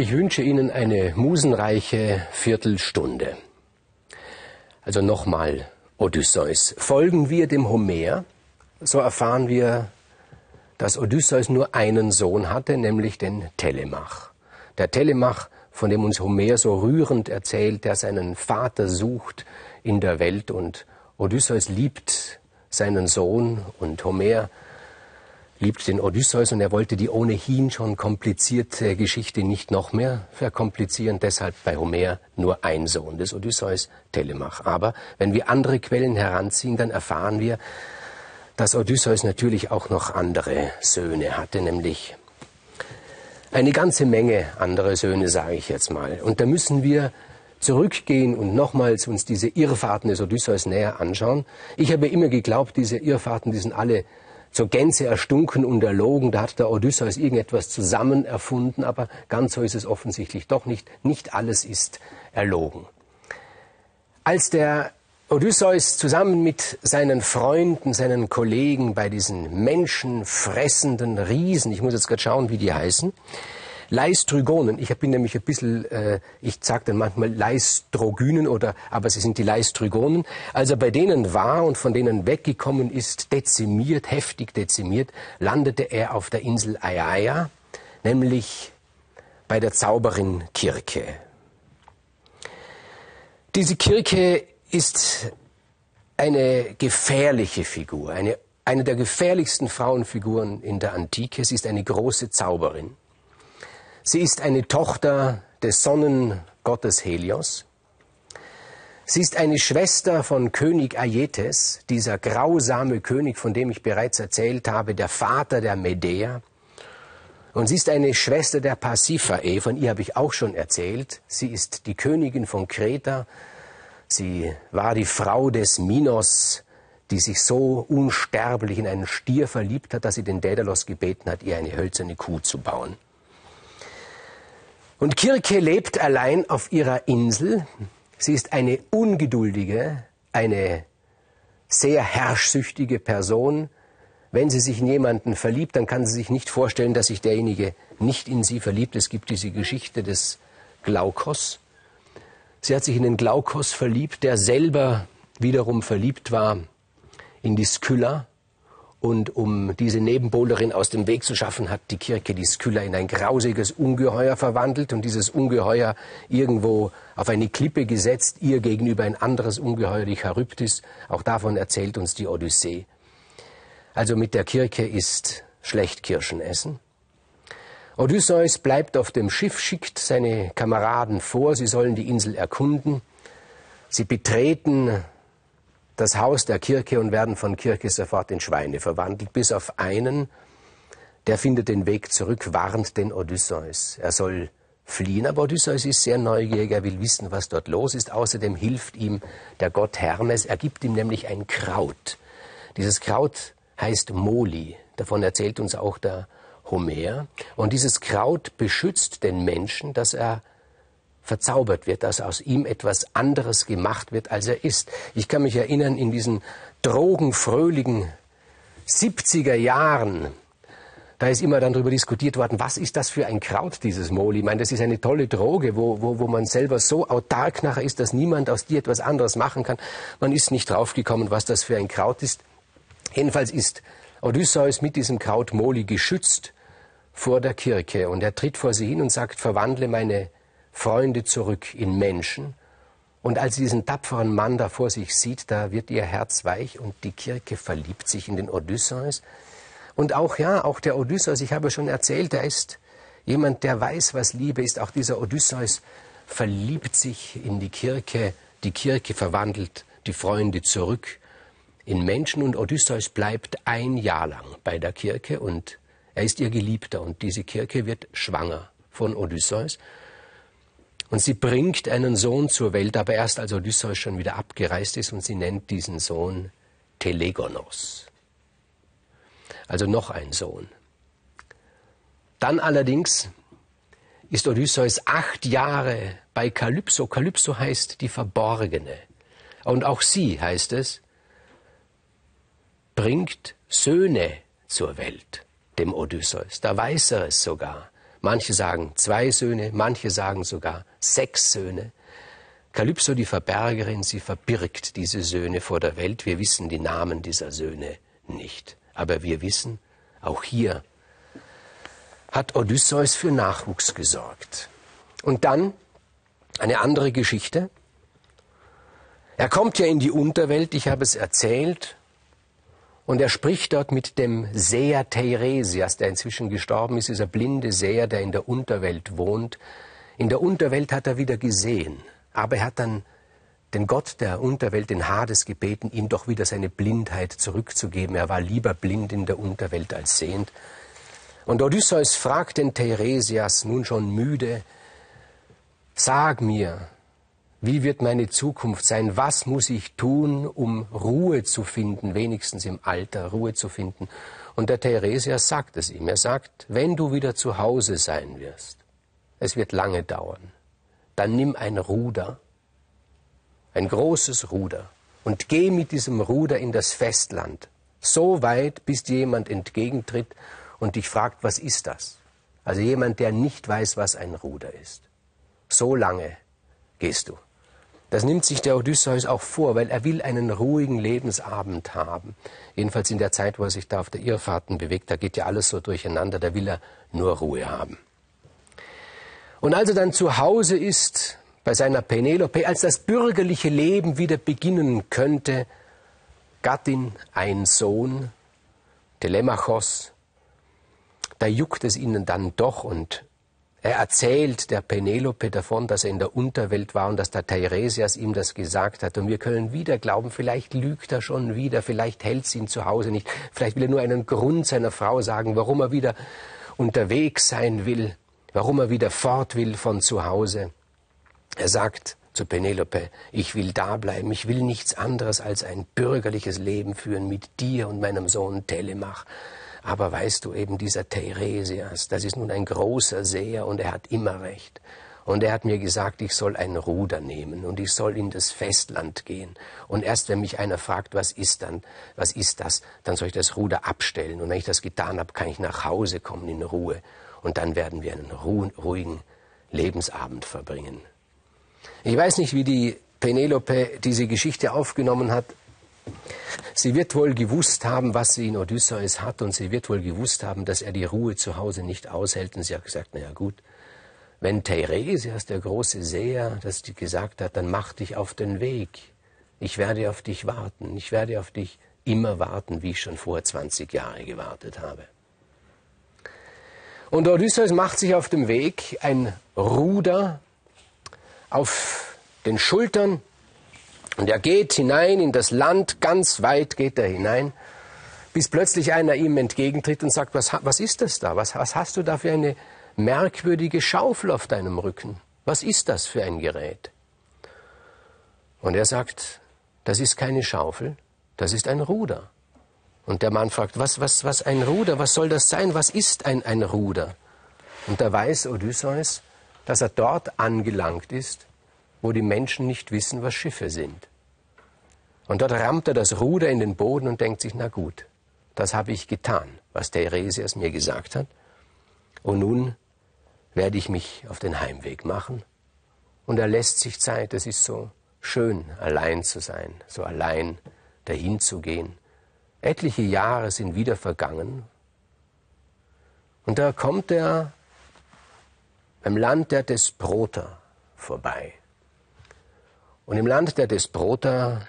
Ich wünsche Ihnen eine musenreiche Viertelstunde. Also nochmal Odysseus. Folgen wir dem Homer, so erfahren wir, dass Odysseus nur einen Sohn hatte, nämlich den Telemach. Der Telemach, von dem uns Homer so rührend erzählt, der seinen Vater sucht in der Welt und Odysseus liebt seinen Sohn und Homer liebt den Odysseus und er wollte die ohnehin schon komplizierte Geschichte nicht noch mehr verkomplizieren, deshalb bei Homer nur ein Sohn des Odysseus, Telemach. Aber wenn wir andere Quellen heranziehen, dann erfahren wir, dass Odysseus natürlich auch noch andere Söhne hatte, nämlich eine ganze Menge andere Söhne, sage ich jetzt mal. Und da müssen wir zurückgehen und nochmals uns diese Irrfahrten des Odysseus näher anschauen. Ich habe immer geglaubt, diese Irrfahrten, die sind alle zur Gänze erstunken und erlogen. Da hat der Odysseus irgendetwas zusammen erfunden, aber ganz so ist es offensichtlich doch nicht. Nicht alles ist erlogen. Als der Odysseus zusammen mit seinen Freunden, seinen Kollegen bei diesen menschenfressenden Riesen, ich muss jetzt gerade schauen, wie die heißen, Leistrygonen. Ich bin nämlich ein bisschen, äh, ich sage dann manchmal Leistrogynen oder, aber sie sind die Leistrygonen. Also bei denen war und von denen weggekommen ist, dezimiert, heftig dezimiert, landete er auf der Insel Aiaia, nämlich bei der Zauberin Kirke. Diese Kirke ist eine gefährliche Figur, eine, eine der gefährlichsten Frauenfiguren in der Antike. Sie ist eine große Zauberin. Sie ist eine Tochter des Sonnengottes Helios. Sie ist eine Schwester von König Aietes, dieser grausame König, von dem ich bereits erzählt habe, der Vater der Medea. Und sie ist eine Schwester der Pasiphae, von ihr habe ich auch schon erzählt. Sie ist die Königin von Kreta. Sie war die Frau des Minos, die sich so unsterblich in einen Stier verliebt hat, dass sie den Daedalus gebeten hat, ihr eine hölzerne Kuh zu bauen. Und Kirke lebt allein auf ihrer Insel. Sie ist eine ungeduldige, eine sehr herrschsüchtige Person. Wenn sie sich in jemanden verliebt, dann kann sie sich nicht vorstellen, dass sich derjenige nicht in sie verliebt. Es gibt diese Geschichte des Glaukos. Sie hat sich in den Glaukos verliebt, der selber wiederum verliebt war in die Skylla. Und um diese Nebenbuhlerin aus dem Weg zu schaffen, hat die Kirche die Skylla in ein grausiges Ungeheuer verwandelt und dieses Ungeheuer irgendwo auf eine Klippe gesetzt, ihr gegenüber ein anderes Ungeheuer, die Charybdis. Auch davon erzählt uns die Odyssee. Also mit der Kirche ist schlecht Kirschen essen. Odysseus bleibt auf dem Schiff, schickt seine Kameraden vor, sie sollen die Insel erkunden. Sie betreten das Haus der Kirche und werden von Kirche sofort in Schweine verwandelt, bis auf einen, der findet den Weg zurück, warnt den Odysseus. Er soll fliehen, aber Odysseus ist sehr neugierig, er will wissen, was dort los ist. Außerdem hilft ihm der Gott Hermes, er gibt ihm nämlich ein Kraut. Dieses Kraut heißt Moli, davon erzählt uns auch der Homer. Und dieses Kraut beschützt den Menschen, dass er verzaubert wird, dass aus ihm etwas anderes gemacht wird, als er ist. Ich kann mich erinnern, in diesen drogenfröhlichen 70er Jahren, da ist immer dann darüber diskutiert worden, was ist das für ein Kraut, dieses Moli? Ich meine, das ist eine tolle Droge, wo, wo, wo man selber so autark nachher ist, dass niemand aus dir etwas anderes machen kann. Man ist nicht draufgekommen, was das für ein Kraut ist. Jedenfalls ist Odysseus mit diesem Kraut Moli geschützt vor der Kirche und er tritt vor sie hin und sagt, verwandle meine Freunde zurück in Menschen. Und als sie diesen tapferen Mann da vor sich sieht, da wird ihr Herz weich und die Kirche verliebt sich in den Odysseus. Und auch, ja, auch der Odysseus, ich habe schon erzählt, er ist jemand, der weiß, was Liebe ist. Auch dieser Odysseus verliebt sich in die Kirche. Die Kirche verwandelt die Freunde zurück in Menschen und Odysseus bleibt ein Jahr lang bei der Kirche und er ist ihr Geliebter und diese Kirche wird schwanger von Odysseus. Und sie bringt einen Sohn zur Welt, aber erst als Odysseus schon wieder abgereist ist und sie nennt diesen Sohn Telegonos. Also noch ein Sohn. Dann allerdings ist Odysseus acht Jahre bei Kalypso. Kalypso heißt die Verborgene. Und auch sie, heißt es, bringt Söhne zur Welt dem Odysseus. Da weiß er es sogar. Manche sagen zwei Söhne, manche sagen sogar sechs Söhne. Kalypso, die Verbergerin, sie verbirgt diese Söhne vor der Welt. Wir wissen die Namen dieser Söhne nicht. Aber wir wissen, auch hier hat Odysseus für Nachwuchs gesorgt. Und dann eine andere Geschichte. Er kommt ja in die Unterwelt, ich habe es erzählt, und er spricht dort mit dem Seher Teiresias, der inzwischen gestorben ist, dieser blinde Seher, der in der Unterwelt wohnt. In der Unterwelt hat er wieder gesehen, aber er hat dann den Gott der Unterwelt, den Hades, gebeten, ihm doch wieder seine Blindheit zurückzugeben. Er war lieber blind in der Unterwelt als sehend. Und Odysseus fragt den Teiresias, nun schon müde, sag mir, wie wird meine Zukunft sein? Was muss ich tun, um Ruhe zu finden, wenigstens im Alter Ruhe zu finden? Und der Theresias sagt es ihm. Er sagt, wenn du wieder zu Hause sein wirst, es wird lange dauern, dann nimm ein Ruder, ein großes Ruder, und geh mit diesem Ruder in das Festland, so weit, bis dir jemand entgegentritt und dich fragt, was ist das? Also jemand, der nicht weiß, was ein Ruder ist. So lange gehst du. Das nimmt sich der Odysseus auch vor, weil er will einen ruhigen Lebensabend haben. Jedenfalls in der Zeit, wo er sich da auf der Irrfahrten bewegt, da geht ja alles so durcheinander, da will er nur Ruhe haben. Und als er dann zu Hause ist, bei seiner Penelope, als das bürgerliche Leben wieder beginnen könnte, Gattin, ein Sohn, Telemachos, da juckt es ihnen dann doch und er erzählt der Penelope davon, dass er in der Unterwelt war und dass der Teiresias ihm das gesagt hat. Und wir können wieder glauben, vielleicht lügt er schon wieder, vielleicht hält sie ihn zu Hause nicht, vielleicht will er nur einen Grund seiner Frau sagen, warum er wieder unterwegs sein will, warum er wieder fort will von zu Hause. Er sagt zu Penelope, ich will da bleiben, ich will nichts anderes als ein bürgerliches Leben führen mit dir und meinem Sohn Telemach. Aber weißt du eben, dieser Teiresias, das ist nun ein großer Seher und er hat immer recht. Und er hat mir gesagt, ich soll ein Ruder nehmen und ich soll in das Festland gehen. Und erst wenn mich einer fragt, was ist dann, was ist das, dann soll ich das Ruder abstellen. Und wenn ich das getan habe, kann ich nach Hause kommen in Ruhe. Und dann werden wir einen ruhigen Lebensabend verbringen. Ich weiß nicht, wie die Penelope diese Geschichte aufgenommen hat. Sie wird wohl gewusst haben, was sie in Odysseus hat, und sie wird wohl gewusst haben, dass er die Ruhe zu Hause nicht aushält. Und sie hat gesagt, na ja gut, wenn Teiresias, der große Seher, das gesagt hat, dann mach dich auf den Weg. Ich werde auf dich warten. Ich werde auf dich immer warten, wie ich schon vor 20 Jahren gewartet habe. Und Odysseus macht sich auf dem Weg, ein Ruder auf den Schultern und er geht hinein in das Land, ganz weit geht er hinein, bis plötzlich einer ihm entgegentritt und sagt, was, was ist das da? Was, was hast du da für eine merkwürdige Schaufel auf deinem Rücken? Was ist das für ein Gerät? Und er sagt, das ist keine Schaufel, das ist ein Ruder. Und der Mann fragt, was, was, was ein Ruder, was soll das sein? Was ist ein, ein Ruder? Und da weiß Odysseus, dass er dort angelangt ist, wo die Menschen nicht wissen, was Schiffe sind. Und dort rammt er das Ruder in den Boden und denkt sich, na gut, das habe ich getan, was Theresias mir gesagt hat. Und nun werde ich mich auf den Heimweg machen. Und er lässt sich Zeit, es ist so schön, allein zu sein, so allein dahin zu gehen. Etliche Jahre sind wieder vergangen. Und da kommt er beim Land der Desproter vorbei. Und im Land der Desproter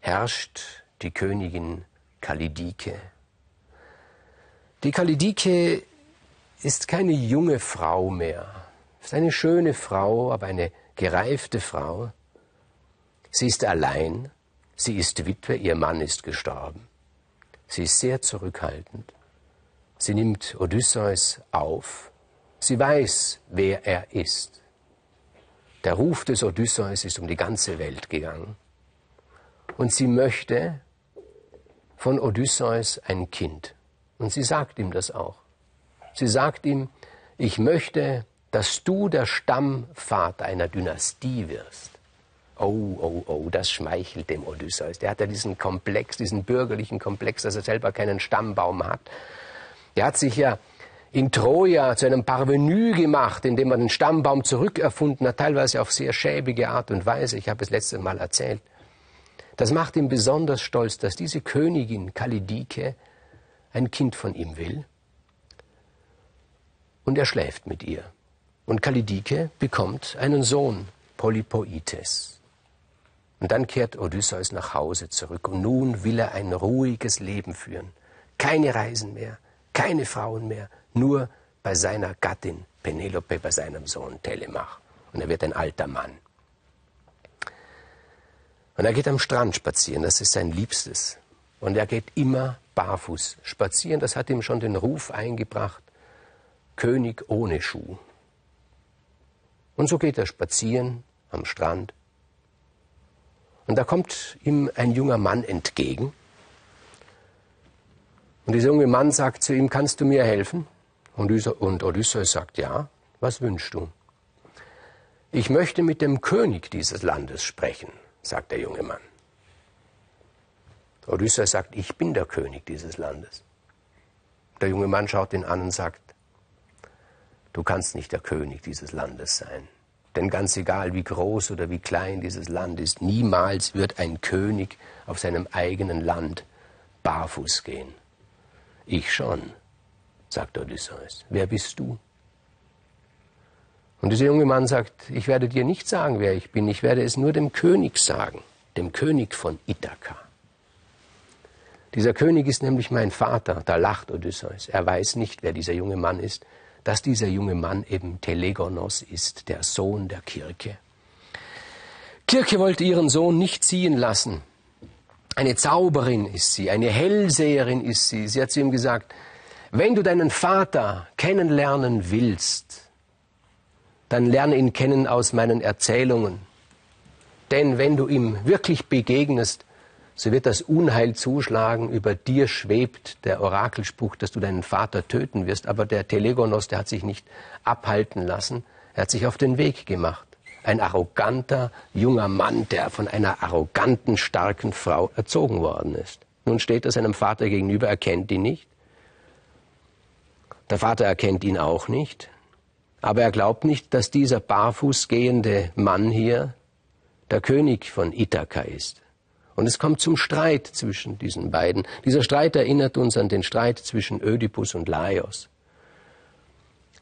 herrscht die Königin Kalidike. Die Kalidike ist keine junge Frau mehr, ist eine schöne Frau, aber eine gereifte Frau. Sie ist allein, sie ist Witwe, ihr Mann ist gestorben. Sie ist sehr zurückhaltend. Sie nimmt Odysseus auf. Sie weiß, wer er ist. Der Ruf des Odysseus ist um die ganze Welt gegangen. Und sie möchte von Odysseus ein Kind. Und sie sagt ihm das auch. Sie sagt ihm, ich möchte, dass du der Stammvater einer Dynastie wirst. Oh, oh, oh, das schmeichelt dem Odysseus. Der hat ja diesen Komplex, diesen bürgerlichen Komplex, dass er selber keinen Stammbaum hat. Der hat sich ja in Troja zu einem Parvenu gemacht, indem man den Stammbaum zurückerfunden hat, teilweise auf sehr schäbige Art und Weise. Ich habe es letztes Mal erzählt. Das macht ihn besonders stolz, dass diese Königin Kalidike ein Kind von ihm will. Und er schläft mit ihr. Und Kalidike bekommt einen Sohn, Polypoites. Und dann kehrt Odysseus nach Hause zurück und nun will er ein ruhiges Leben führen. Keine Reisen mehr, keine Frauen mehr, nur bei seiner Gattin Penelope, bei seinem Sohn Telemach. Und er wird ein alter Mann. Und er geht am Strand spazieren, das ist sein Liebstes. Und er geht immer barfuß spazieren, das hat ihm schon den Ruf eingebracht, König ohne Schuh. Und so geht er spazieren am Strand. Und da kommt ihm ein junger Mann entgegen. Und dieser junge Mann sagt zu ihm, kannst du mir helfen? Und Odysseus sagt, ja, was wünschst du? Ich möchte mit dem König dieses Landes sprechen, sagt der junge Mann. Odysseus sagt, ich bin der König dieses Landes. Der junge Mann schaut ihn an und sagt, du kannst nicht der König dieses Landes sein. Denn ganz egal, wie groß oder wie klein dieses Land ist, niemals wird ein König auf seinem eigenen Land barfuß gehen. Ich schon sagt Odysseus. Wer bist du? Und dieser junge Mann sagt, ich werde dir nicht sagen, wer ich bin, ich werde es nur dem König sagen, dem König von Ithaka. Dieser König ist nämlich mein Vater, da lacht Odysseus. Er weiß nicht, wer dieser junge Mann ist, dass dieser junge Mann eben Telegonos ist, der Sohn der Kirche. Kirche wollte ihren Sohn nicht ziehen lassen. Eine Zauberin ist sie, eine Hellseherin ist sie. Sie hat zu ihm gesagt, wenn du deinen Vater kennenlernen willst, dann lerne ihn kennen aus meinen Erzählungen. Denn wenn du ihm wirklich begegnest, so wird das Unheil zuschlagen, über dir schwebt der Orakelspruch, dass du deinen Vater töten wirst. Aber der Telegonos, der hat sich nicht abhalten lassen, er hat sich auf den Weg gemacht. Ein arroganter junger Mann, der von einer arroganten, starken Frau erzogen worden ist. Nun steht er seinem Vater gegenüber, er kennt ihn nicht. Der Vater erkennt ihn auch nicht, aber er glaubt nicht, dass dieser barfuß gehende Mann hier der König von Ithaka ist. Und es kommt zum Streit zwischen diesen beiden. Dieser Streit erinnert uns an den Streit zwischen Ödipus und Laios.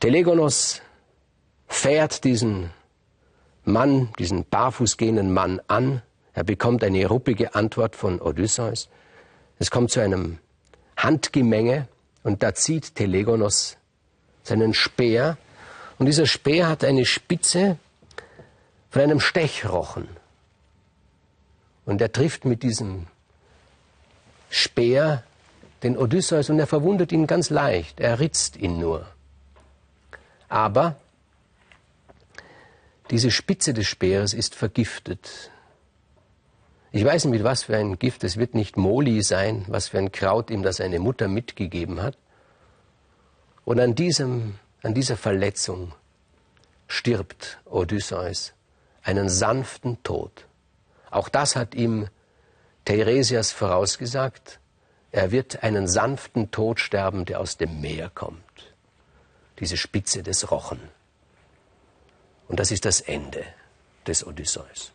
Telegonos fährt diesen Mann, diesen barfuß gehenden Mann an. Er bekommt eine ruppige Antwort von Odysseus. Es kommt zu einem Handgemenge. Und da zieht Telegonos seinen Speer. Und dieser Speer hat eine Spitze von einem Stechrochen. Und er trifft mit diesem Speer den Odysseus und er verwundet ihn ganz leicht. Er ritzt ihn nur. Aber diese Spitze des Speeres ist vergiftet. Ich weiß nicht, mit was für ein Gift. Es wird nicht Moli sein, was für ein Kraut ihm das seine Mutter mitgegeben hat. Und an, diesem, an dieser Verletzung stirbt Odysseus einen sanften Tod. Auch das hat ihm Teiresias vorausgesagt. Er wird einen sanften Tod sterben, der aus dem Meer kommt. Diese Spitze des Rochen. Und das ist das Ende des Odysseus.